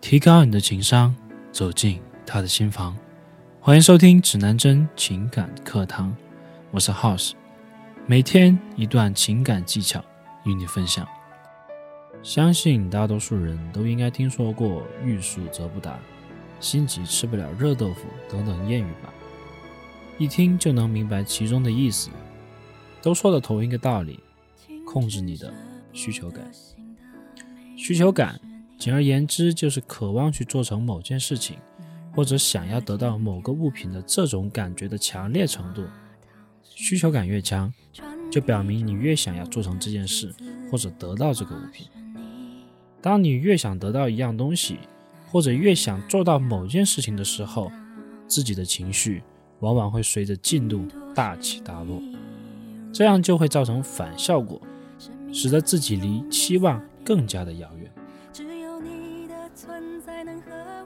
提高你的情商，走进他的心房。欢迎收听指南针情感课堂，我是 House，每天一段情感技巧与你分享。相信大多数人都应该听说过“欲速则不达”“心急吃不了热豆腐”等等谚语吧？一听就能明白其中的意思，都说的同一个道理：控制你的需求感。需求感。简而言之，就是渴望去做成某件事情，或者想要得到某个物品的这种感觉的强烈程度。需求感越强，就表明你越想要做成这件事，或者得到这个物品。当你越想得到一样东西，或者越想做到某件事情的时候，自己的情绪往往会随着进度大起大落，这样就会造成反效果，使得自己离期望更加的遥远。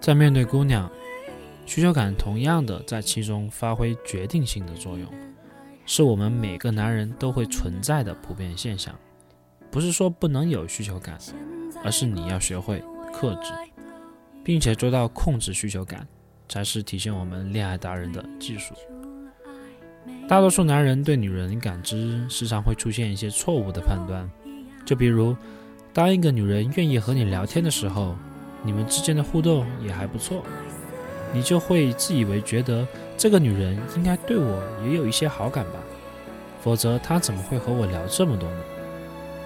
在面对姑娘，需求感同样的在其中发挥决定性的作用，是我们每个男人都会存在的普遍现象。不是说不能有需求感，而是你要学会克制，并且做到控制需求感，才是体现我们恋爱达人的技术。大多数男人对女人感知时常会出现一些错误的判断，就比如，当一个女人愿意和你聊天的时候。你们之间的互动也还不错，你就会自以为觉得这个女人应该对我也有一些好感吧，否则她怎么会和我聊这么多呢？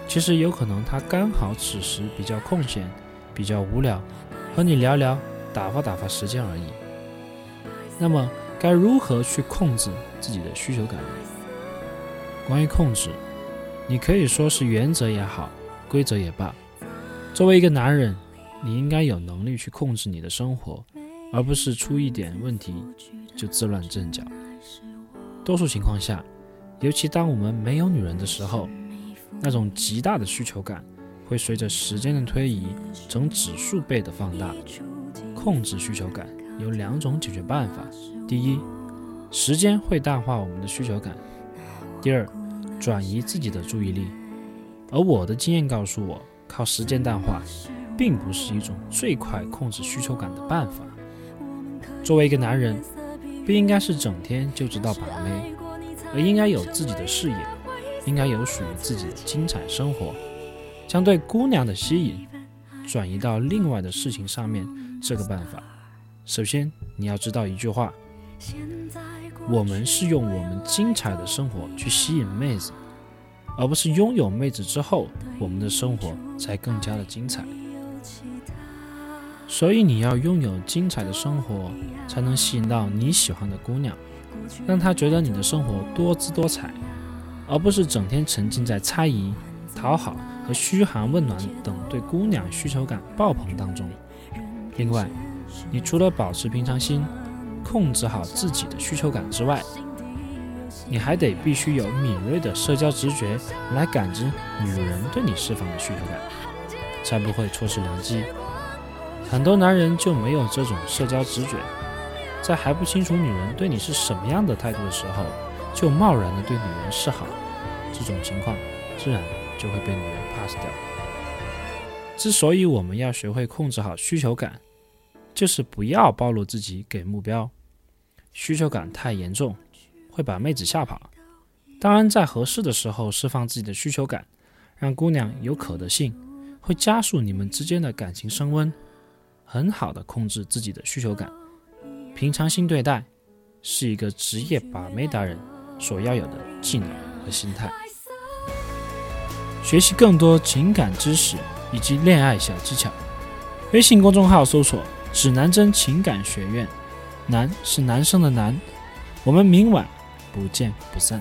其实有可能她刚好此时比较空闲，比较无聊，和你聊聊，打发打发时间而已。那么该如何去控制自己的需求感呢？关于控制，你可以说是原则也好，规则也罢，作为一个男人。你应该有能力去控制你的生活，而不是出一点问题就自乱阵脚。多数情况下，尤其当我们没有女人的时候，那种极大的需求感会随着时间的推移呈指数倍的放大。控制需求感有两种解决办法：第一，时间会淡化我们的需求感；第二，转移自己的注意力。而我的经验告诉我，靠时间淡化。并不是一种最快控制需求感的办法。作为一个男人，不应该是整天就知道把妹，而应该有自己的事业，应该有属于自己的精彩生活，将对姑娘的吸引转移到另外的事情上面。这个办法，首先你要知道一句话：我们是用我们精彩的生活去吸引妹子，而不是拥有妹子之后，我们的生活才更加的精彩。所以你要拥有精彩的生活，才能吸引到你喜欢的姑娘，让她觉得你的生活多姿多彩，而不是整天沉浸在猜疑、讨好和嘘寒问暖等对姑娘需求感爆棚当中。另外，你除了保持平常心，控制好自己的需求感之外，你还得必须有敏锐的社交直觉来感知女人对你释放的需求感，才不会错失良机。很多男人就没有这种社交直觉，在还不清楚女人对你是什么样的态度的时候，就贸然的对女人示好，这种情况自然就会被女人 pass 掉。之所以我们要学会控制好需求感，就是不要暴露自己给目标，需求感太严重，会把妹子吓跑。当然，在合适的时候释放自己的需求感，让姑娘有可得性，会加速你们之间的感情升温。很好的控制自己的需求感，平常心对待，是一个职业把妹达人所要有的技能和心态。学习更多情感知识以及恋爱小技巧，微信公众号搜索“指南针情感学院”，男是男生的男，我们明晚不见不散。